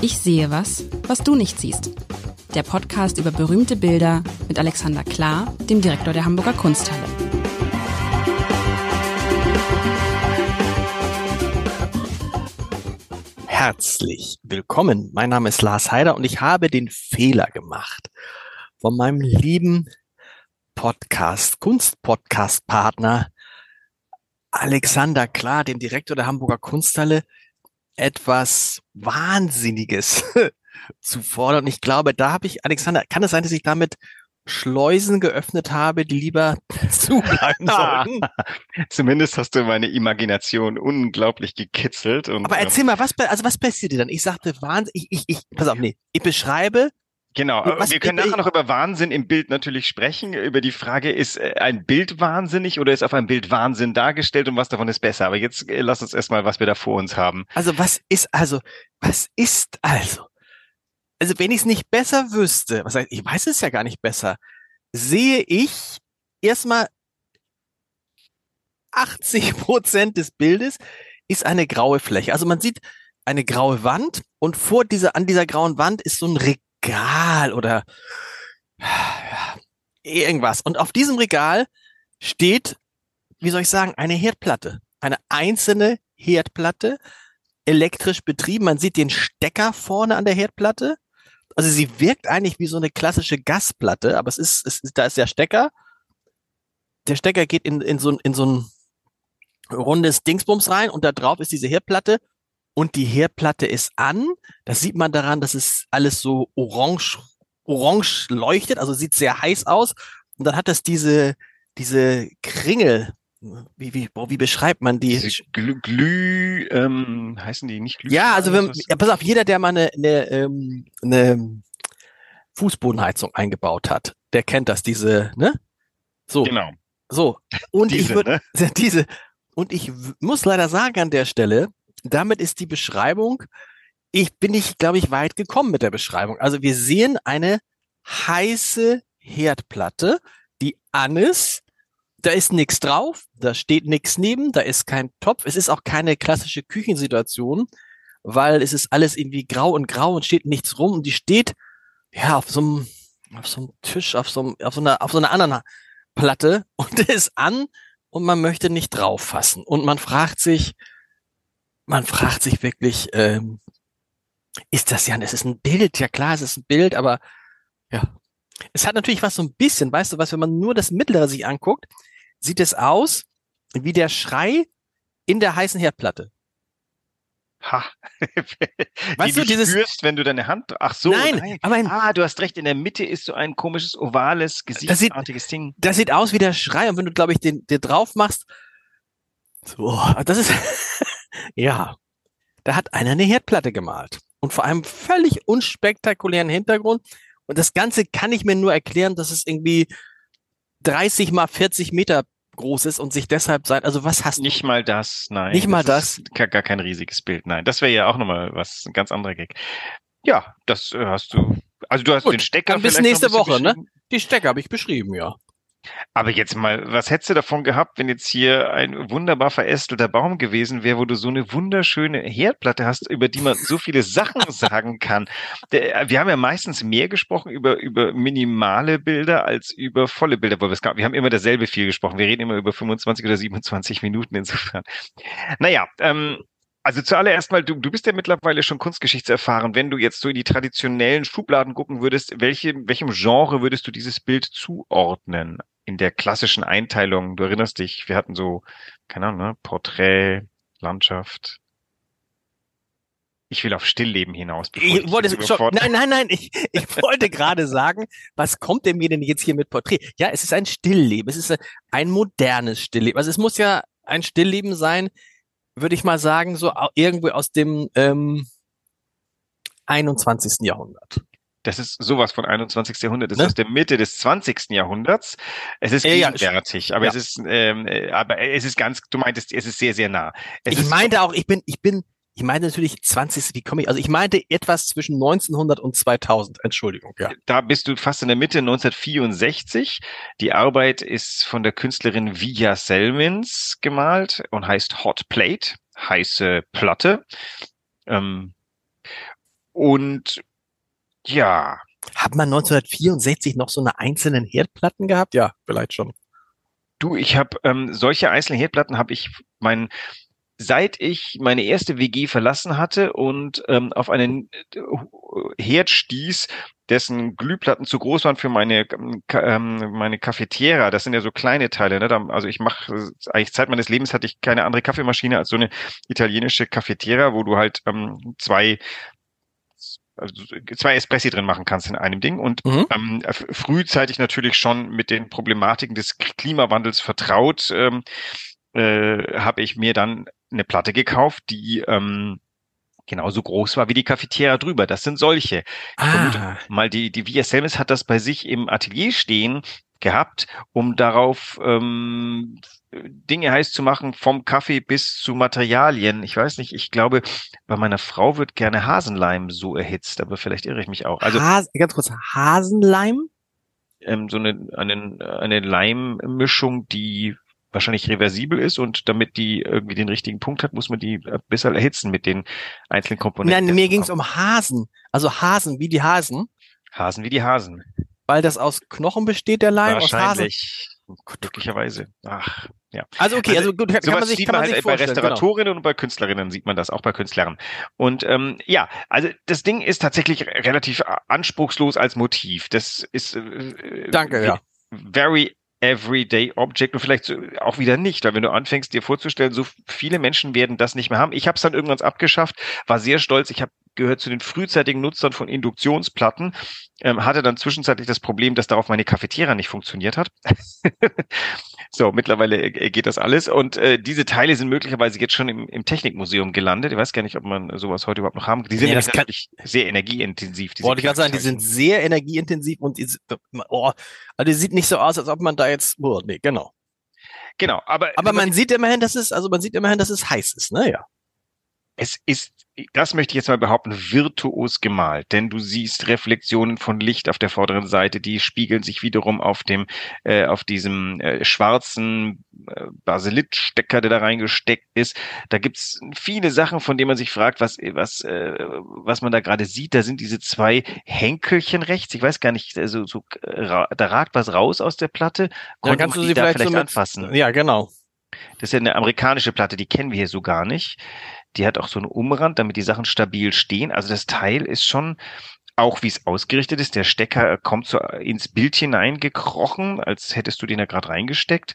Ich sehe was, was du nicht siehst. Der Podcast über berühmte Bilder mit Alexander Klar, dem Direktor der Hamburger Kunsthalle. Herzlich willkommen. Mein Name ist Lars Heider und ich habe den Fehler gemacht, von meinem lieben Podcast, Kunstpodcast-Partner Alexander Klar, dem Direktor der Hamburger Kunsthalle, etwas Wahnsinniges zu fordern. Und ich glaube, da habe ich, Alexander, kann es sein, dass ich damit Schleusen geöffnet habe, die lieber zubleiben sollten. Zumindest hast du meine Imagination unglaublich gekitzelt. Und, Aber erzähl mal, was, also was passiert dir dann? Ich sagte Wahnsinn, ich, ich, ich, pass auf, nee, ich beschreibe Genau, Was, wir können nachher noch über Wahnsinn im Bild natürlich sprechen, über die Frage, ist äh, ein Bild wahnsinnig oder ist auf einem Bild Wahnsinn dargestellt und was davon ist besser? Aber jetzt äh, lass uns erstmal, was wir da vor uns haben. Also was ist also, was ist also? Also wenn ich es nicht besser wüsste, was heißt, ich weiß es ja gar nicht besser, sehe ich erstmal 80 Prozent des Bildes ist eine graue Fläche. Also man sieht eine graue Wand und vor dieser, an dieser grauen Wand ist so ein Regal Regal oder irgendwas. Und auf diesem Regal steht, wie soll ich sagen, eine Herdplatte. Eine einzelne Herdplatte, elektrisch betrieben. Man sieht den Stecker vorne an der Herdplatte. Also sie wirkt eigentlich wie so eine klassische Gasplatte, aber es ist, es ist da ist der Stecker. Der Stecker geht in, in, so, in so ein rundes Dingsbums rein und da drauf ist diese Herdplatte und die Herdplatte ist an. Das sieht man daran, dass es alles so orange, orange leuchtet, also sieht sehr heiß aus. Und dann hat das diese, diese Kringel, wie, wie, wie beschreibt man die? Diese Glü, Glüh, ähm, heißen die nicht Glüh? Ja, also wenn, ja, pass auf, jeder, der mal eine, eine, ähm, eine Fußbodenheizung eingebaut hat, der kennt das, diese, ne? So. Genau. So. Und diese, ich würde, ne? diese, und ich muss leider sagen an der Stelle, damit ist die Beschreibung, ich bin nicht, glaube ich, weit gekommen mit der Beschreibung. Also wir sehen eine heiße Herdplatte, die an ist. Da ist nichts drauf, da steht nichts neben, da ist kein Topf. Es ist auch keine klassische Küchensituation, weil es ist alles irgendwie grau und grau und steht nichts rum und die steht ja auf so einem auf so einem Tisch, auf so, einem, auf so einer auf so einer anderen Platte und ist an und man möchte nicht drauf fassen und man fragt sich, man fragt sich wirklich, ähm, ist das ja, es ist ein Bild, ja klar, es ist ein Bild, aber ja. Es hat natürlich was so ein bisschen, weißt du was, wenn man nur das Mittlere sich anguckt, sieht es aus wie der Schrei in der heißen Herdplatte. Ha. weißt du, du dieses spürst, wenn du deine Hand, ach so, nein, nein. aber ah, du hast recht, in der Mitte ist so ein komisches ovales gesichtsartiges das sieht, Ding. Das sieht aus wie der Schrei und wenn du glaube ich den dir drauf machst, so, das ist ja, da hat einer eine Herdplatte gemalt. Und vor einem völlig unspektakulären Hintergrund. Und das Ganze kann ich mir nur erklären, dass es irgendwie 30 mal 40 Meter groß ist und sich deshalb sein. Also was hast du? Nicht mal das, nein. Nicht mal das. das? Gar, kein riesiges Bild, nein. Das wäre ja auch nochmal was, ein ganz anderer Gag. Ja, das äh, hast du. Also du hast Gut, den Stecker. Bis nächste Woche, ne? Die Stecker habe ich beschrieben, ja. Aber jetzt mal, was hättest du davon gehabt, wenn jetzt hier ein wunderbar verästelter Baum gewesen wäre, wo du so eine wunderschöne Herdplatte hast, über die man so viele Sachen sagen kann? Wir haben ja meistens mehr gesprochen über, über minimale Bilder als über volle Bilder, weil wir haben immer dasselbe viel gesprochen. Wir reden immer über 25 oder 27 Minuten insofern. Naja, ähm, also zuallererst mal, du, du bist ja mittlerweile schon kunstgeschichtserfahren. Wenn du jetzt so in die traditionellen Schubladen gucken würdest, welche, welchem Genre würdest du dieses Bild zuordnen? In der klassischen Einteilung, du erinnerst dich, wir hatten so, keine Ahnung, ne, Porträt, Landschaft. Ich will auf Stillleben hinaus. Ich, ich wollte schon, nein, nein, nein, ich, ich wollte gerade sagen, was kommt denn mir denn jetzt hier mit Porträt? Ja, es ist ein Stillleben, es ist ein modernes Stillleben. Also es muss ja ein Stillleben sein, würde ich mal sagen, so irgendwie aus dem ähm, 21. Jahrhundert. Das ist sowas von 21. Jahrhundert. Das ne? ist aus der Mitte des 20. Jahrhunderts. Es ist ja, gegenwärtig, aber ja. es ist, ähm, äh, aber es ist ganz, du meintest, es ist sehr, sehr nah. Es ich meinte auch, ich bin, ich bin, ich meinte natürlich 20. Wie komme ich? Also ich meinte etwas zwischen 1900 und 2000. Entschuldigung. Ja. Da bist du fast in der Mitte 1964. Die Arbeit ist von der Künstlerin Vija Selmins gemalt und heißt Hot Plate, heiße Platte. Ähm, und ja. Hat man 1964 noch so eine einzelnen Herdplatten gehabt? Ja, vielleicht schon. Du, ich habe ähm, solche einzelnen Herdplatten habe ich mein seit ich meine erste WG verlassen hatte und ähm, auf einen äh, Herd stieß, dessen Glühplatten zu groß waren für meine ähm, meine Cafetiera. Das sind ja so kleine Teile. Ne? Also ich mache eigentlich Zeit meines Lebens hatte ich keine andere Kaffeemaschine als so eine italienische Cafetiera, wo du halt ähm, zwei also zwei Espressi drin machen kannst in einem Ding und mhm. ähm, frühzeitig natürlich schon mit den Problematiken des Klimawandels vertraut, ähm, äh, habe ich mir dann eine Platte gekauft, die ähm, genauso groß war wie die Cafetiera drüber. Das sind solche. Ah. mal die, die Via Selmes hat das bei sich im Atelier stehen gehabt, um darauf ähm, Dinge heiß zu machen, vom Kaffee bis zu Materialien. Ich weiß nicht, ich glaube, bei meiner Frau wird gerne Hasenleim so erhitzt, aber vielleicht irre ich mich auch. Also Has ganz kurz, Hasenleim? Ähm, so eine, eine, eine Leimmischung, die wahrscheinlich reversibel ist und damit die irgendwie den richtigen Punkt hat, muss man die besser erhitzen mit den einzelnen Komponenten. Nein, mir ging es um Hasen. Also Hasen, wie die Hasen. Hasen wie die Hasen. Weil das aus Knochen besteht, der Leim, aus Hasen. Glücklicherweise. Ach, ja. Also okay, also, also gut, kann man sich, kann man halt sich bei genau. Restauratorinnen genau. und bei Künstlerinnen sieht man das, auch bei Künstlern. Und ähm, ja, also das Ding ist tatsächlich relativ anspruchslos als Motiv. Das ist äh, Danke, ja. Very Everyday Object und vielleicht auch wieder nicht, weil wenn du anfängst dir vorzustellen, so viele Menschen werden das nicht mehr haben. Ich habe es dann irgendwann abgeschafft, war sehr stolz. Ich habe gehört zu den frühzeitigen Nutzern von Induktionsplatten, ähm, hatte dann zwischenzeitlich das Problem, dass darauf meine Cafetiera nicht funktioniert hat. so, mittlerweile äh, geht das alles und äh, diese Teile sind möglicherweise jetzt schon im, im Technikmuseum gelandet. Ich weiß gar nicht, ob man sowas heute überhaupt noch haben kann. Die sind ja, natürlich sehr energieintensiv. Wollte ich gerade sagen, die sind sehr energieintensiv und die, oh, also die sieht nicht so aus, als ob man da jetzt, oh, nee, genau. Genau, aber aber man sieht immerhin, dass es also man sieht immerhin, dass es heiß ist, ne? Ja. Es ist das möchte ich jetzt mal behaupten, virtuos gemalt, denn du siehst Reflexionen von Licht auf der vorderen Seite, die spiegeln sich wiederum auf dem, äh, auf diesem äh, schwarzen äh, Baselitstecker, der da reingesteckt ist. Da gibt's viele Sachen, von denen man sich fragt, was, was, äh, was man da gerade sieht. Da sind diese zwei Henkelchen rechts. Ich weiß gar nicht, also, so, da ragt was raus aus der Platte. Konnte kannst du sie vielleicht, vielleicht so mit, anfassen? Ja, genau. Das ist ja eine amerikanische Platte, die kennen wir hier so gar nicht. Die hat auch so einen Umrand, damit die Sachen stabil stehen. Also das Teil ist schon auch wie es ausgerichtet ist. Der Stecker kommt so ins Bild hineingekrochen, als hättest du den da gerade reingesteckt.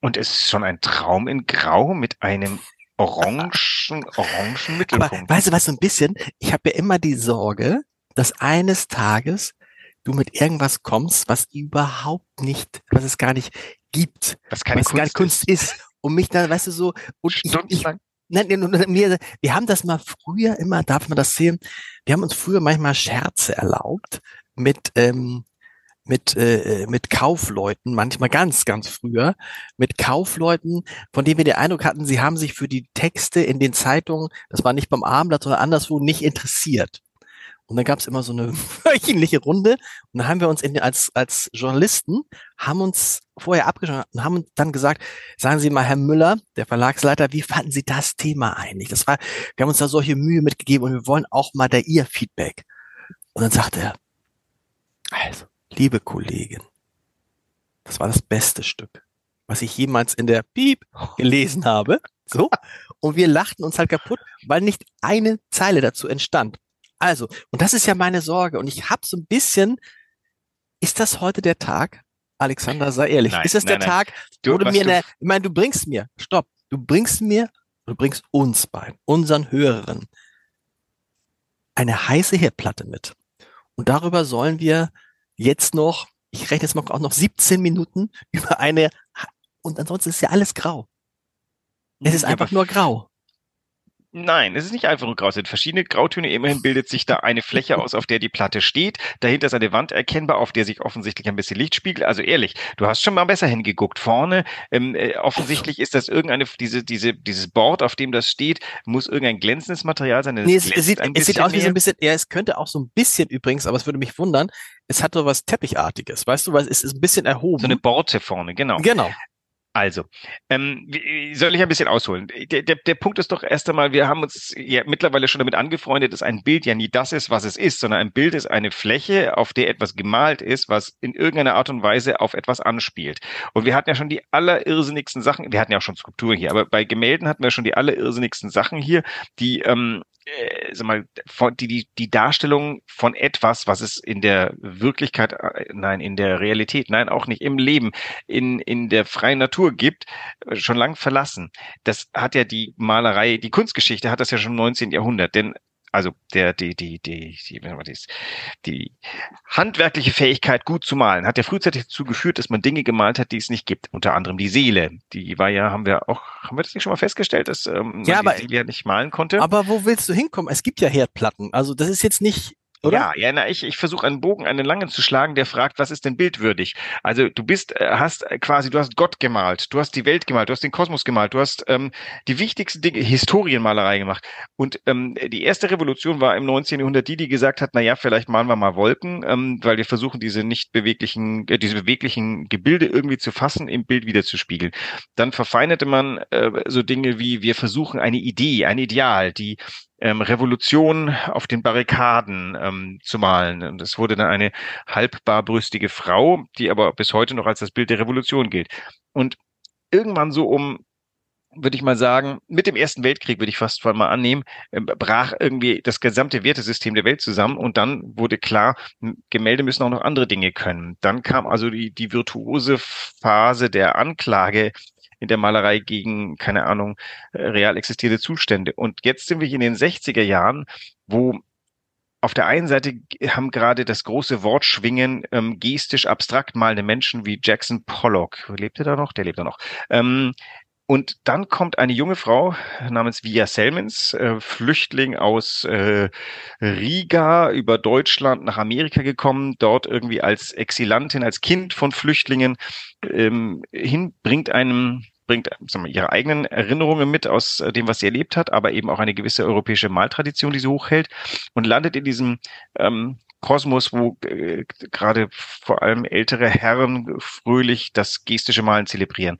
Und es ist schon ein Traum in Grau mit einem orangen, orangen Mittelpunkt. Aber weißt du was, so ein bisschen, ich habe ja immer die Sorge, dass eines Tages du mit irgendwas kommst, was überhaupt nicht, was es gar nicht gibt, was keine was Kunst, keine Kunst ist. ist. Und mich dann, weißt du, so, und ich, ich, Nein, wir, wir haben das mal früher immer, darf man das sehen, wir haben uns früher manchmal Scherze erlaubt mit, ähm, mit, äh, mit Kaufleuten, manchmal ganz, ganz früher, mit Kaufleuten, von denen wir den Eindruck hatten, sie haben sich für die Texte in den Zeitungen, das war nicht beim Abendblatt, sondern anderswo, nicht interessiert. Und dann gab es immer so eine wöchentliche Runde und dann haben wir uns in, als, als Journalisten, haben uns vorher abgeschaut und haben dann gesagt, sagen Sie mal, Herr Müller, der Verlagsleiter, wie fanden Sie das Thema eigentlich? Das war, wir haben uns da solche Mühe mitgegeben und wir wollen auch mal da Ihr Feedback. Und dann sagte er, also, liebe Kollegin, das war das beste Stück, was ich jemals in der Piep gelesen habe. So. Und wir lachten uns halt kaputt, weil nicht eine Zeile dazu entstand. Also, und das ist ja meine Sorge. Und ich habe so ein bisschen, ist das heute der Tag? Alexander, sei ehrlich. Nein, ist das nein, der nein. Tag, du, wo du mir, eine, ich meine, du bringst mir, stopp, du bringst mir, du bringst uns bei, unseren Hörerinnen, eine heiße Herdplatte mit. Und darüber sollen wir jetzt noch, ich rechne jetzt mal auch noch 17 Minuten über eine, und ansonsten ist ja alles grau. Es ist einfach nur grau. Nein, es ist nicht einfach nur grau. Es sind verschiedene Grautöne. Immerhin bildet sich da eine Fläche aus, auf der die Platte steht. Dahinter ist eine Wand erkennbar, auf der sich offensichtlich ein bisschen Licht spiegelt. Also ehrlich, du hast schon mal besser hingeguckt. Vorne, ähm, äh, offensichtlich ist das irgendeine, diese, diese, dieses Board, auf dem das steht, muss irgendein glänzendes Material sein. Nee, es, es, sieht, es sieht aus wie so ein bisschen, ja, es könnte auch so ein bisschen übrigens, aber es würde mich wundern, es hat so was Teppichartiges, weißt du, weil es ist ein bisschen erhoben. So eine Borte vorne, genau. Genau. Also, ähm, soll ich ein bisschen ausholen? Der, der, der Punkt ist doch erst einmal, wir haben uns ja mittlerweile schon damit angefreundet, dass ein Bild ja nie das ist, was es ist, sondern ein Bild ist eine Fläche, auf der etwas gemalt ist, was in irgendeiner Art und Weise auf etwas anspielt. Und wir hatten ja schon die allerirrsinnigsten Sachen, wir hatten ja auch schon Skulpturen hier, aber bei Gemälden hatten wir schon die allerirrsinnigsten Sachen hier, die ähm, äh, sag mal, die, die, die Darstellung von etwas, was es in der Wirklichkeit, äh, nein, in der Realität, nein, auch nicht im Leben, in, in der freien Natur gibt, schon lang verlassen. Das hat ja die Malerei, die Kunstgeschichte hat das ja schon im 19. Jahrhundert, denn also der, die, die, die, die, die, handwerkliche Fähigkeit, gut zu malen, hat ja frühzeitig dazu geführt, dass man Dinge gemalt hat, die es nicht gibt. Unter anderem die Seele. Die war ja, haben wir auch, haben wir das nicht schon mal festgestellt, dass ähm, ja, man aber, die Seele ja nicht malen konnte? Aber wo willst du hinkommen? Es gibt ja Herdplatten. Also das ist jetzt nicht oder? Ja, ja, na, ich, ich versuche einen Bogen, einen langen zu schlagen, der fragt, was ist denn bildwürdig? Also du bist, äh, hast quasi, du hast Gott gemalt, du hast die Welt gemalt, du hast den Kosmos gemalt, du hast ähm, die wichtigsten Dinge, Historienmalerei gemacht. Und ähm, die erste Revolution war im 19. Jahrhundert die, die gesagt hat, na ja, vielleicht malen wir mal Wolken, ähm, weil wir versuchen, diese nicht beweglichen, äh, diese beweglichen Gebilde irgendwie zu fassen, im Bild wieder zu spiegeln. Dann verfeinerte man äh, so Dinge wie, wir versuchen eine Idee, ein Ideal, die ähm, Revolution auf den Barrikaden ähm, zu malen. Und es wurde dann eine halbbarbrüstige Frau, die aber bis heute noch als das Bild der Revolution gilt. Und irgendwann so um würde ich mal sagen, mit dem Ersten Weltkrieg würde ich fast mal annehmen, ähm, brach irgendwie das gesamte Wertesystem der Welt zusammen und dann wurde klar, Gemälde müssen auch noch andere Dinge können. Dann kam also die, die virtuose Phase der Anklage in der Malerei gegen, keine Ahnung, äh, real existierende Zustände. Und jetzt sind wir in den 60er Jahren, wo auf der einen Seite haben gerade das große Wortschwingen ähm, gestisch abstrakt malende Menschen wie Jackson Pollock, lebt er da noch? Der lebt da noch. Ähm, und dann kommt eine junge Frau namens Via Selmans, äh, Flüchtling aus äh, Riga über Deutschland nach Amerika gekommen, dort irgendwie als Exilantin, als Kind von Flüchtlingen ähm, hin, bringt einem bringt sagen wir, ihre eigenen Erinnerungen mit aus äh, dem, was sie erlebt hat, aber eben auch eine gewisse europäische Maltradition, die sie hochhält und landet in diesem ähm, Kosmos, wo äh, gerade vor allem ältere Herren fröhlich das gestische Malen zelebrieren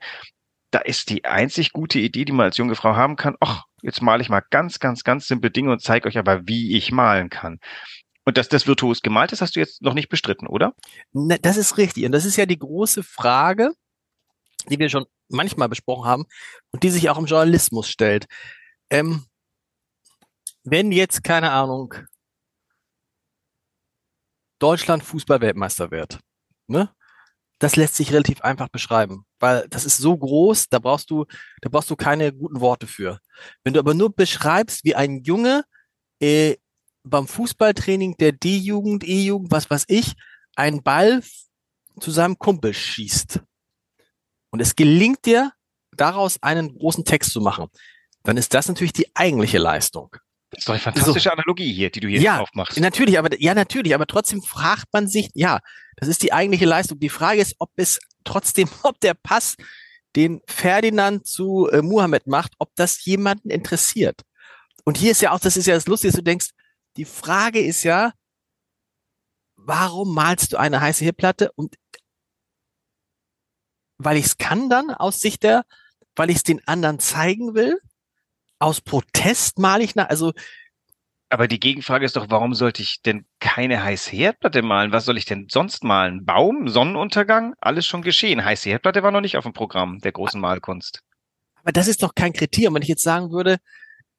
da ist die einzig gute Idee, die man als junge Frau haben kann, ach, jetzt male ich mal ganz, ganz, ganz simple Dinge und zeige euch aber, wie ich malen kann. Und dass das virtuos gemalt ist, hast du jetzt noch nicht bestritten, oder? Na, das ist richtig. Und das ist ja die große Frage, die wir schon manchmal besprochen haben und die sich auch im Journalismus stellt. Ähm, wenn jetzt, keine Ahnung, Deutschland Fußballweltmeister wird, ne? Das lässt sich relativ einfach beschreiben, weil das ist so groß, da brauchst du, da brauchst du keine guten Worte für. Wenn du aber nur beschreibst, wie ein Junge äh, beim Fußballtraining der D-Jugend, E-Jugend, was weiß ich, einen Ball zu seinem Kumpel schießt und es gelingt dir, daraus einen großen Text zu machen, dann ist das natürlich die eigentliche Leistung. Das ist doch eine fantastische so. Analogie hier, die du hier ja, aufmachst. Natürlich, aber ja, natürlich, aber trotzdem fragt man sich, ja, das ist die eigentliche Leistung. Die Frage ist, ob es trotzdem, ob der Pass, den Ferdinand zu äh, Muhammad macht, ob das jemanden interessiert. Und hier ist ja auch, das ist ja das Lustige, du denkst, die Frage ist ja, warum malst du eine heiße Herdplatte? Und weil ich es kann dann aus Sicht der, weil ich es den anderen zeigen will? Aus Protest male ich nach, also aber die Gegenfrage ist doch, warum sollte ich denn keine heiße Herdplatte malen? Was soll ich denn sonst malen? Baum, Sonnenuntergang? Alles schon geschehen. Heiße Herdplatte war noch nicht auf dem Programm der großen Malkunst. Aber das ist doch kein Kriterium. Wenn ich jetzt sagen würde,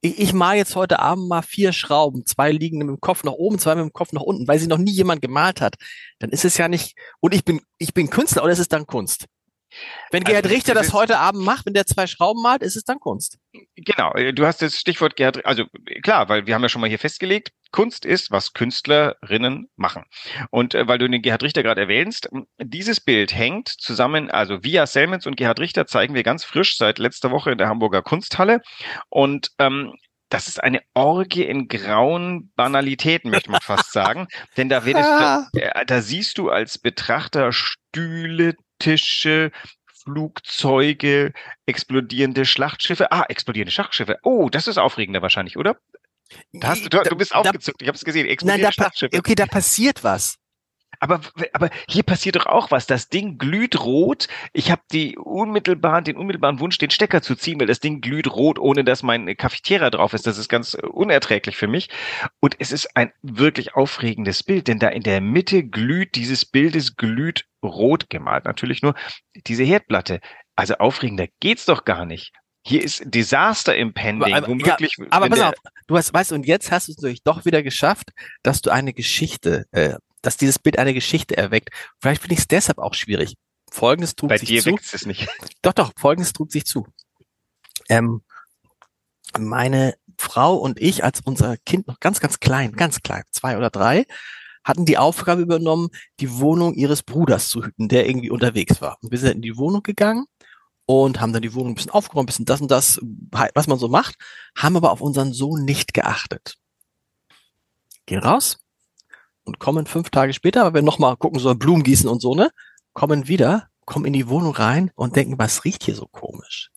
ich, ich male jetzt heute Abend mal vier Schrauben, zwei liegen mit dem Kopf nach oben, zwei mit dem Kopf nach unten, weil sie noch nie jemand gemalt hat, dann ist es ja nicht, und ich bin, ich bin Künstler oder ist es dann Kunst? Wenn Gerhard also, Richter das, das heute Abend macht, wenn der zwei Schrauben malt, ist es dann Kunst. Genau, äh, du hast das Stichwort Gerhard, also klar, weil wir haben ja schon mal hier festgelegt, Kunst ist, was Künstlerinnen machen. Und äh, weil du den Gerhard Richter gerade erwähnst, dieses Bild hängt zusammen, also via Selmens und Gerhard Richter zeigen wir ganz frisch seit letzter Woche in der Hamburger Kunsthalle. Und ähm, das ist eine Orgie in grauen Banalitäten, möchte man fast sagen. Denn da, wird es, da, äh, da siehst du als Betrachter Stühle, Tische, Flugzeuge, explodierende Schlachtschiffe. Ah, explodierende Schlachtschiffe. Oh, das ist aufregender wahrscheinlich, oder? Da du, du, du bist aufgezuckt, ich habe es gesehen. Explodierende nein, da, Schlachtschiffe. Okay, da passiert was. Aber, aber hier passiert doch auch was. Das Ding glüht rot. Ich habe die unmittelbaren, den unmittelbaren Wunsch, den Stecker zu ziehen, weil das Ding glüht rot, ohne dass mein Cafetiera drauf ist. Das ist ganz unerträglich für mich. Und es ist ein wirklich aufregendes Bild, denn da in der Mitte glüht dieses Bildes glüht rot gemalt. Natürlich nur diese Herdplatte. Also aufregender geht's doch gar nicht. Hier ist Desaster impending. Aber, womöglich, ja, aber pass auf, du hast, weißt, und jetzt hast du es natürlich doch wieder geschafft, dass du eine Geschichte, äh, dass dieses Bild eine Geschichte erweckt. Vielleicht finde ich es deshalb auch schwierig. Folgendes trug Bei sich dir zu. es nicht. Doch, doch, folgendes trug sich zu. Ähm, meine Frau und ich, als unser Kind noch ganz, ganz klein, ganz klein, zwei oder drei, hatten die Aufgabe übernommen, die Wohnung ihres Bruders zu hüten, der irgendwie unterwegs war. Und wir sind in die Wohnung gegangen und haben dann die Wohnung ein bisschen aufgeräumt, ein bisschen das und das, was man so macht, haben aber auf unseren Sohn nicht geachtet. Gehen raus und kommen fünf Tage später, weil wir nochmal gucken sollen, Blumen gießen und so, ne? Kommen wieder, kommen in die Wohnung rein und denken, was riecht hier so komisch?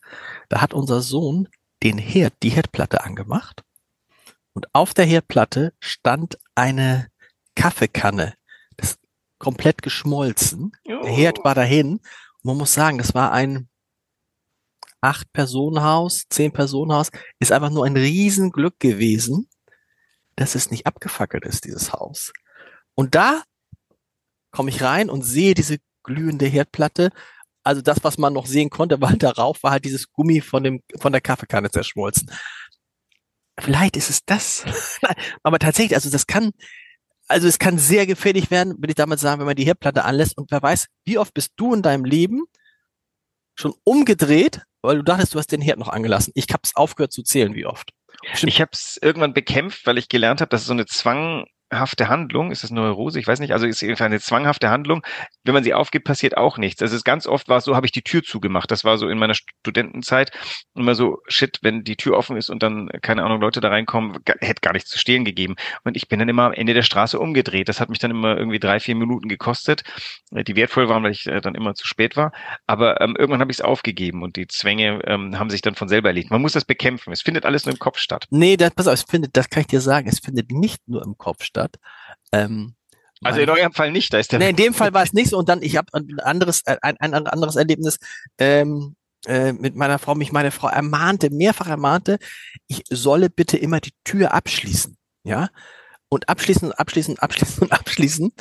Da hat unser Sohn den Herd, die Herdplatte angemacht und auf der Herdplatte stand eine Kaffeekanne. Das komplett geschmolzen. Der Herd war dahin. man muss sagen, das war ein acht Personenhaus, zehn Personenhaus, ist einfach nur ein Riesenglück gewesen, dass es nicht abgefackelt ist, dieses Haus. Und da komme ich rein und sehe diese glühende Herdplatte. Also das, was man noch sehen konnte, weil darauf war halt dieses Gummi von dem, von der Kaffeekanne zerschmolzen. Vielleicht ist es das. Aber tatsächlich, also das kann, also es kann sehr gefährlich werden, würde ich damit sagen, wenn man die Herdplatte anlässt. Und wer weiß, wie oft bist du in deinem Leben schon umgedreht, weil du dachtest, du hast den Herd noch angelassen. Ich habe es aufgehört zu zählen, wie oft. Stimmt. Ich habe es irgendwann bekämpft, weil ich gelernt habe, dass es so eine Zwang zwanghafte Handlung, ist das Neurose? Ich weiß nicht, also ist jedenfalls eine zwanghafte Handlung. Wenn man sie aufgibt, passiert auch nichts. Also es ist ganz oft war es so, habe ich die Tür zugemacht. Das war so in meiner Studentenzeit immer so, shit, wenn die Tür offen ist und dann, keine Ahnung, Leute da reinkommen, hätte gar nichts zu stehen gegeben. Und ich bin dann immer am Ende der Straße umgedreht. Das hat mich dann immer irgendwie drei, vier Minuten gekostet, äh, die wertvoll waren, weil ich äh, dann immer zu spät war. Aber ähm, irgendwann habe ich es aufgegeben und die Zwänge ähm, haben sich dann von selber erledigt. Man muss das bekämpfen. Es findet alles nur im Kopf statt. Nee, das, pass auf, es findet, das kann ich dir sagen, es findet nicht nur im Kopf statt. Ähm, also in eurem Fall nicht, da ist der. Nee, in dem Fall war es nicht so. Und dann, ich habe ein anderes, äh, ein, ein anderes Erlebnis ähm, äh, mit meiner Frau, mich meine Frau ermahnte, mehrfach ermahnte, ich solle bitte immer die Tür abschließen. Ja. Und abschließen, abschließen, abschließen und abschließen,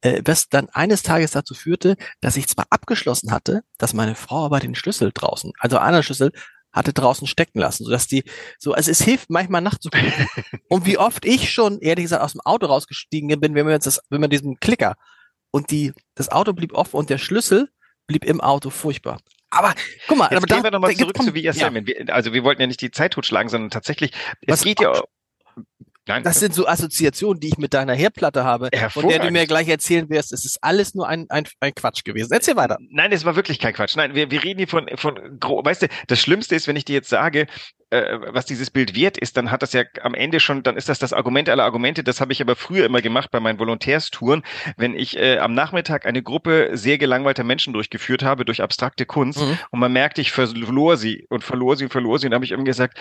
äh, was dann eines Tages dazu führte, dass ich zwar abgeschlossen hatte, dass meine Frau aber den Schlüssel draußen, also einer Schlüssel hatte draußen stecken lassen, sodass die so, also es hilft manchmal nachzugucken. und wie oft ich schon, ehrlich gesagt, aus dem Auto rausgestiegen bin, wenn man jetzt das, wenn man diesen Klicker und die, das Auto blieb offen und der Schlüssel blieb im Auto furchtbar. Aber guck mal, Jetzt aber gehen da, wir nochmal zurück zu VSM. Ja. Also wir wollten ja nicht die Zeit totschlagen, sondern tatsächlich, es Was geht ja Nein, das sind so Assoziationen, die ich mit deiner Herdplatte habe, von der du mir gleich erzählen wirst. Es ist alles nur ein, ein, ein Quatsch gewesen. Erzähl weiter. Nein, es war wirklich kein Quatsch. Nein, wir, wir reden hier von, von, weißt du, das Schlimmste ist, wenn ich dir jetzt sage, äh, was dieses Bild wert ist, dann hat das ja am Ende schon, dann ist das das Argument aller Argumente. Das habe ich aber früher immer gemacht bei meinen Volontärstouren, wenn ich äh, am Nachmittag eine Gruppe sehr gelangweilter Menschen durchgeführt habe durch abstrakte Kunst mhm. und man merkte, ich verlor sie und verlor sie und verlor sie und habe ich irgendwie gesagt,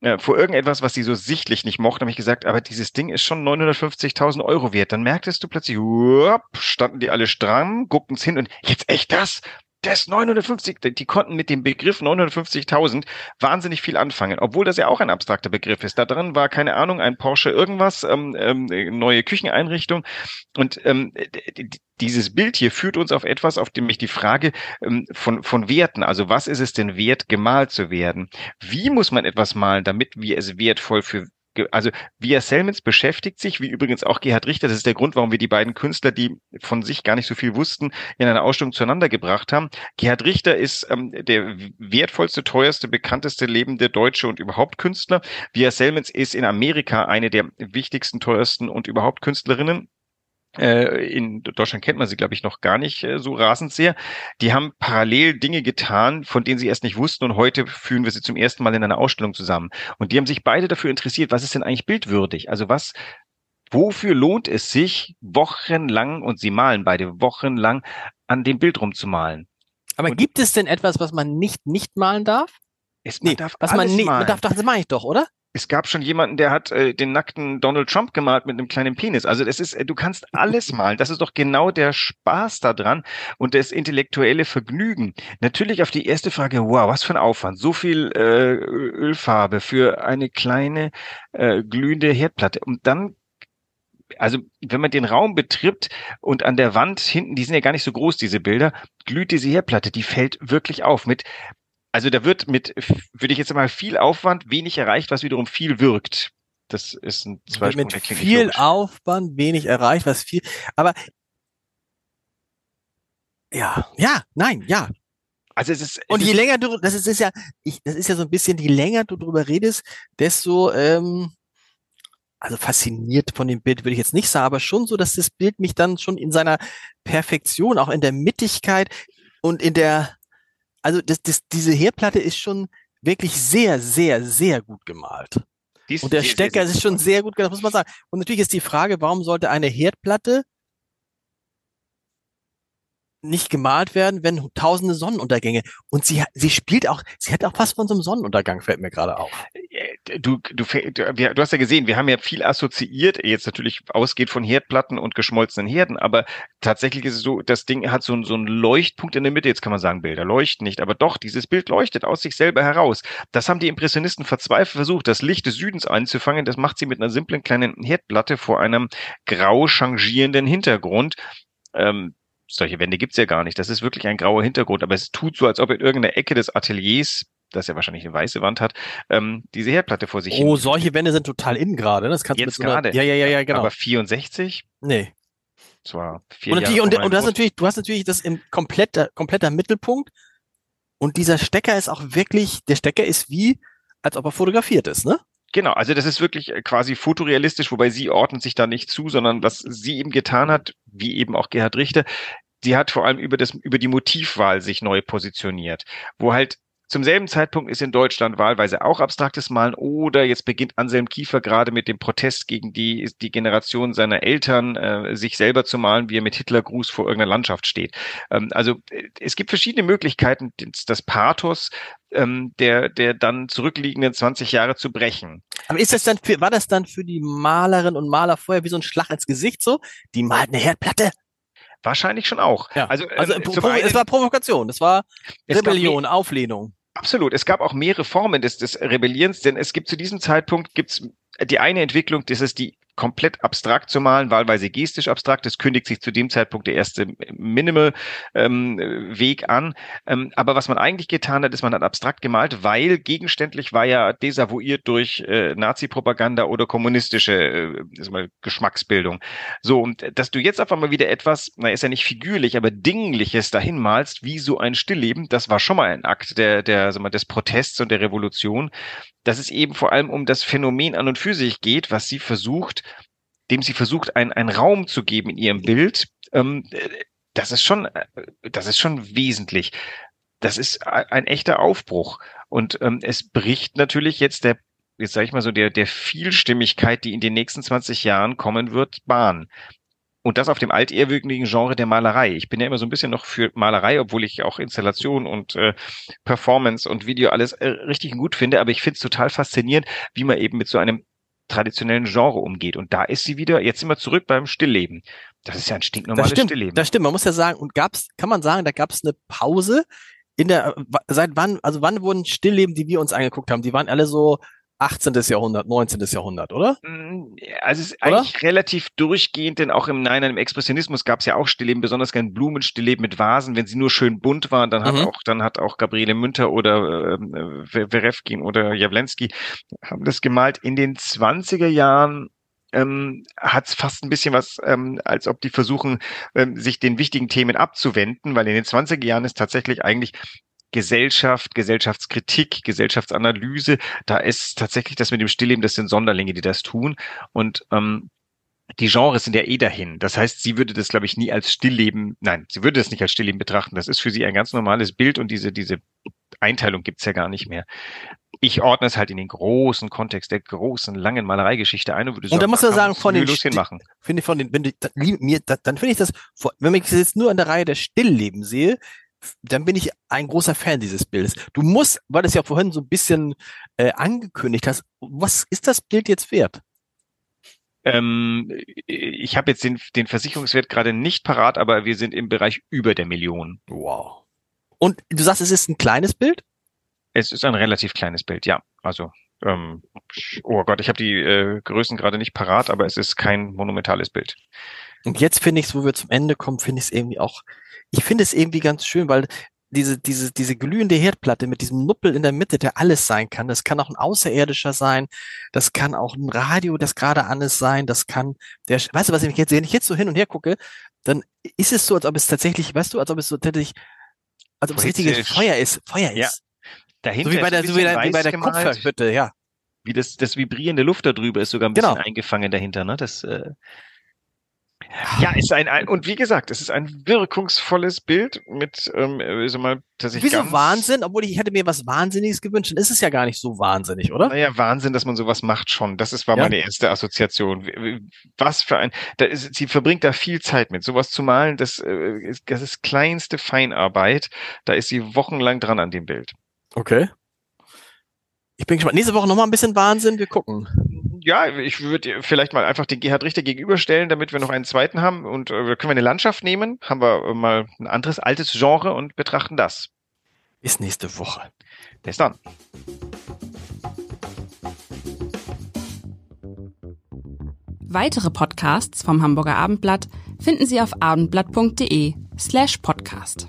äh, vor irgendetwas, was sie so sichtlich nicht mochte, habe ich gesagt, aber dieses Ding ist schon 950.000 Euro wert. Dann merktest du plötzlich, uop, standen die alle stramm, guckten's hin und jetzt echt das? Das 950, die konnten mit dem Begriff 950.000 wahnsinnig viel anfangen, obwohl das ja auch ein abstrakter Begriff ist. Da drin war keine Ahnung, ein Porsche irgendwas, ähm, ähm, neue Kücheneinrichtung und ähm, dieses Bild hier führt uns auf etwas, auf dem mich die Frage ähm, von, von Werten, also was ist es denn wert, gemalt zu werden? Wie muss man etwas malen, damit wir es wertvoll für also Via Selmans beschäftigt sich, wie übrigens auch Gerhard Richter, das ist der Grund, warum wir die beiden Künstler, die von sich gar nicht so viel wussten, in einer Ausstellung zueinander gebracht haben. Gerhard Richter ist ähm, der wertvollste, teuerste, bekannteste lebende Deutsche und überhaupt Künstler. Via Selmans ist in Amerika eine der wichtigsten, teuersten und überhaupt Künstlerinnen in Deutschland kennt man sie, glaube ich, noch gar nicht äh, so rasend sehr. Die haben parallel Dinge getan, von denen sie erst nicht wussten und heute führen wir sie zum ersten Mal in einer Ausstellung zusammen. Und die haben sich beide dafür interessiert, was ist denn eigentlich bildwürdig? Also was, wofür lohnt es sich, wochenlang, und sie malen beide wochenlang, an dem Bild rumzumalen? Aber und gibt es denn etwas, was man nicht nicht malen darf? Es, man nee, darf was man nicht, man darf, das meine ich doch, oder? Es gab schon jemanden, der hat äh, den nackten Donald Trump gemalt mit einem kleinen Penis. Also das ist, äh, du kannst alles malen. Das ist doch genau der Spaß daran und das intellektuelle Vergnügen. Natürlich auf die erste Frage, wow, was für ein Aufwand. So viel äh, Ölfarbe für eine kleine äh, glühende Herdplatte. Und dann also wenn man den Raum betritt und an der Wand hinten, die sind ja gar nicht so groß, diese Bilder, glüht diese Herdplatte, die fällt wirklich auf mit also da wird mit, würde ich jetzt mal viel Aufwand wenig erreicht, was wiederum viel wirkt. Das ist ein Zweisprung. Mit viel Aufwand wenig erreicht, was viel, aber ja, ja, nein, ja. Also es ist es und je ist, länger du, das ist, ist ja, ich, das ist ja so ein bisschen, je länger du drüber redest, desto ähm, also fasziniert von dem Bild würde ich jetzt nicht sagen, aber schon so, dass das Bild mich dann schon in seiner Perfektion, auch in der Mittigkeit und in der also das, das, diese Herdplatte ist schon wirklich sehr, sehr, sehr gut gemalt. Dies, und der Stecker ist schon sehr gut gemacht, muss man sagen. Und natürlich ist die Frage, warum sollte eine Herdplatte nicht gemalt werden, wenn tausende Sonnenuntergänge. Und sie, sie spielt auch, sie hat auch fast von so einem Sonnenuntergang, fällt mir gerade auf. Äh, du, du, du hast ja gesehen, wir haben ja viel assoziiert, jetzt natürlich ausgeht von Herdplatten und geschmolzenen Herden, aber tatsächlich ist es so, das Ding hat so, so einen Leuchtpunkt in der Mitte, jetzt kann man sagen, Bilder leuchten nicht, aber doch, dieses Bild leuchtet aus sich selber heraus. Das haben die Impressionisten verzweifelt versucht, das Licht des Südens einzufangen, das macht sie mit einer simplen kleinen Herdplatte vor einem grau changierenden Hintergrund. Ähm, solche Wände gibt's ja gar nicht. Das ist wirklich ein grauer Hintergrund, aber es tut so, als ob in irgendeiner Ecke des Ateliers das ja wahrscheinlich eine weiße Wand hat, ähm, diese Herdplatte vor sich. Oh, solche Wände sind total innen gerade. Das kannst Jetzt gerade. Ja, ja, ja, ja, genau. Aber 64? Nee. Zwar vier und, Jahre und, und du hast natürlich, du hast natürlich das im kompletter, kompletter Mittelpunkt. Und dieser Stecker ist auch wirklich, der Stecker ist wie, als ob er fotografiert ist, ne? Genau, also das ist wirklich äh, quasi fotorealistisch, wobei sie ordnet sich da nicht zu, sondern was sie eben getan hat, wie eben auch Gerhard Richter, sie hat vor allem über das, über die Motivwahl sich neu positioniert, wo halt zum selben Zeitpunkt ist in Deutschland wahlweise auch abstraktes Malen oder jetzt beginnt Anselm Kiefer gerade mit dem Protest gegen die, die Generation seiner Eltern, äh, sich selber zu malen, wie er mit Hitlergruß vor irgendeiner Landschaft steht. Ähm, also äh, es gibt verschiedene Möglichkeiten, das Pathos ähm, der, der dann zurückliegenden 20 Jahre zu brechen. Aber ist das dann für, war das dann für die Malerinnen und Maler vorher wie so ein Schlag ins Gesicht so? Die malt eine Herdplatte, Wahrscheinlich schon auch. Ja. Also, also ähm, es war Provokation, es war Rebellion, Auflehnung. Absolut. Es gab auch mehrere Formen des, des Rebellierens, denn es gibt zu diesem Zeitpunkt gibt's die eine Entwicklung, das ist die komplett abstrakt zu malen, wahlweise gestisch abstrakt. Das kündigt sich zu dem Zeitpunkt der erste Minimal-Weg ähm, an. Ähm, aber was man eigentlich getan hat, ist, man hat abstrakt gemalt, weil gegenständlich war ja desavouiert durch äh, Nazi-Propaganda oder kommunistische äh, mal, Geschmacksbildung. So, und dass du jetzt auf einmal wieder etwas, na, ist ja nicht figürlich, aber Dingliches dahin malst, wie so ein Stillleben, das war schon mal ein Akt der, der, sag mal, des Protests und der Revolution dass es eben vor allem um das Phänomen an und für sich geht, was sie versucht, dem sie versucht, ein, einen Raum zu geben in ihrem Bild. Ähm, das ist schon, das ist schon wesentlich. Das ist ein echter Aufbruch. Und ähm, es bricht natürlich jetzt der jetzt sage ich mal so, der, der Vielstimmigkeit, die in den nächsten 20 Jahren kommen wird, Bahn. Und das auf dem altehrwürdigen Genre der Malerei. Ich bin ja immer so ein bisschen noch für Malerei, obwohl ich auch Installation und äh, Performance und Video alles äh, richtig gut finde. Aber ich finde es total faszinierend, wie man eben mit so einem traditionellen Genre umgeht. Und da ist sie wieder, jetzt sind wir zurück beim Stillleben. Das ist ja ein stinknormales das stimmt, Stillleben. Das stimmt, man muss ja sagen, und gab's, kann man sagen, da gab es eine Pause in der, seit wann, also wann wurden Stillleben, die wir uns angeguckt haben, die waren alle so 18. Jahrhundert, 19. Jahrhundert, oder? Mm, also es ist oder? eigentlich relativ durchgehend, denn auch im Nein, im Expressionismus gab es ja auch Stillleben, besonders gern Blumenstillleben mit Vasen, wenn sie nur schön bunt waren, dann hat mhm. auch, dann hat auch Gabriele Münter oder äh, Werefkin oder Jawlensky haben das gemalt. In den 20er Jahren ähm, hat es fast ein bisschen was, ähm, als ob die versuchen, ähm, sich den wichtigen Themen abzuwenden, weil in den 20er Jahren ist tatsächlich eigentlich Gesellschaft, Gesellschaftskritik, Gesellschaftsanalyse. Da ist tatsächlich das mit dem Stillleben, das sind Sonderlinge, die das tun. Und ähm, die Genres sind ja eh dahin. Das heißt, sie würde das, glaube ich, nie als Stillleben, nein, sie würde das nicht als Stillleben betrachten. Das ist für sie ein ganz normales Bild und diese, diese Einteilung gibt's ja gar nicht mehr. Ich ordne es halt in den großen Kontext der großen, langen Malereigeschichte ein und würde sagen, und da muss man sagen, von den, finde ich von den, wenn du, mir, dann finde ich das, wenn ich das jetzt nur an der Reihe der Stillleben sehe, dann bin ich ein großer Fan dieses Bildes. Du musst, weil du es ja vorhin so ein bisschen äh, angekündigt hast, was ist das Bild jetzt wert? Ähm, ich habe jetzt den, den Versicherungswert gerade nicht parat, aber wir sind im Bereich über der Million. Wow. Und du sagst, es ist ein kleines Bild? Es ist ein relativ kleines Bild, ja. Also, ähm, oh Gott, ich habe die äh, Größen gerade nicht parat, aber es ist kein monumentales Bild. Und jetzt finde ich es, wo wir zum Ende kommen, finde ich es irgendwie auch, ich finde es irgendwie ganz schön, weil diese, diese, diese glühende Herdplatte mit diesem Nuppel in der Mitte, der alles sein kann. Das kann auch ein Außerirdischer sein. Das kann auch ein Radio, das gerade an ist sein. Das kann der, weißt du, was ich jetzt, wenn ich jetzt so hin und her gucke, dann ist es so, als ob es tatsächlich, weißt du, als ob es so tatsächlich, als ob es richtiges Feuer ist, Feuer ist. Ja. Dahinter so wie bei der, so wie, der, wie bei der Kupferhütte, ja. Wie das, das vibrierende Luft darüber ist sogar ein bisschen genau. eingefangen dahinter, ne? Das, äh, ja, ist ein, ein, und wie gesagt, es ist ein wirkungsvolles Bild mit, ähm, äh, so mal, dass ich Wieso Wahnsinn? Obwohl ich hätte mir was Wahnsinniges gewünscht, dann ist es ja gar nicht so wahnsinnig, oder? Naja, Wahnsinn, dass man sowas macht schon. Das ist, war ja. meine erste Assoziation. Was für ein, da ist, sie verbringt da viel Zeit mit. Sowas zu malen, das, äh, das ist kleinste Feinarbeit. Da ist sie wochenlang dran an dem Bild. Okay. Ich bin gespannt. Nächste Woche nochmal ein bisschen Wahnsinn. Wir gucken ja, ich würde vielleicht mal einfach den Gerhard Richter gegenüberstellen, damit wir noch einen zweiten haben. Und äh, können wir eine Landschaft nehmen, haben wir äh, mal ein anderes altes Genre und betrachten das. Bis nächste Woche. Bis dann. Weitere Podcasts vom Hamburger Abendblatt finden Sie auf abendblatt.de slash podcast.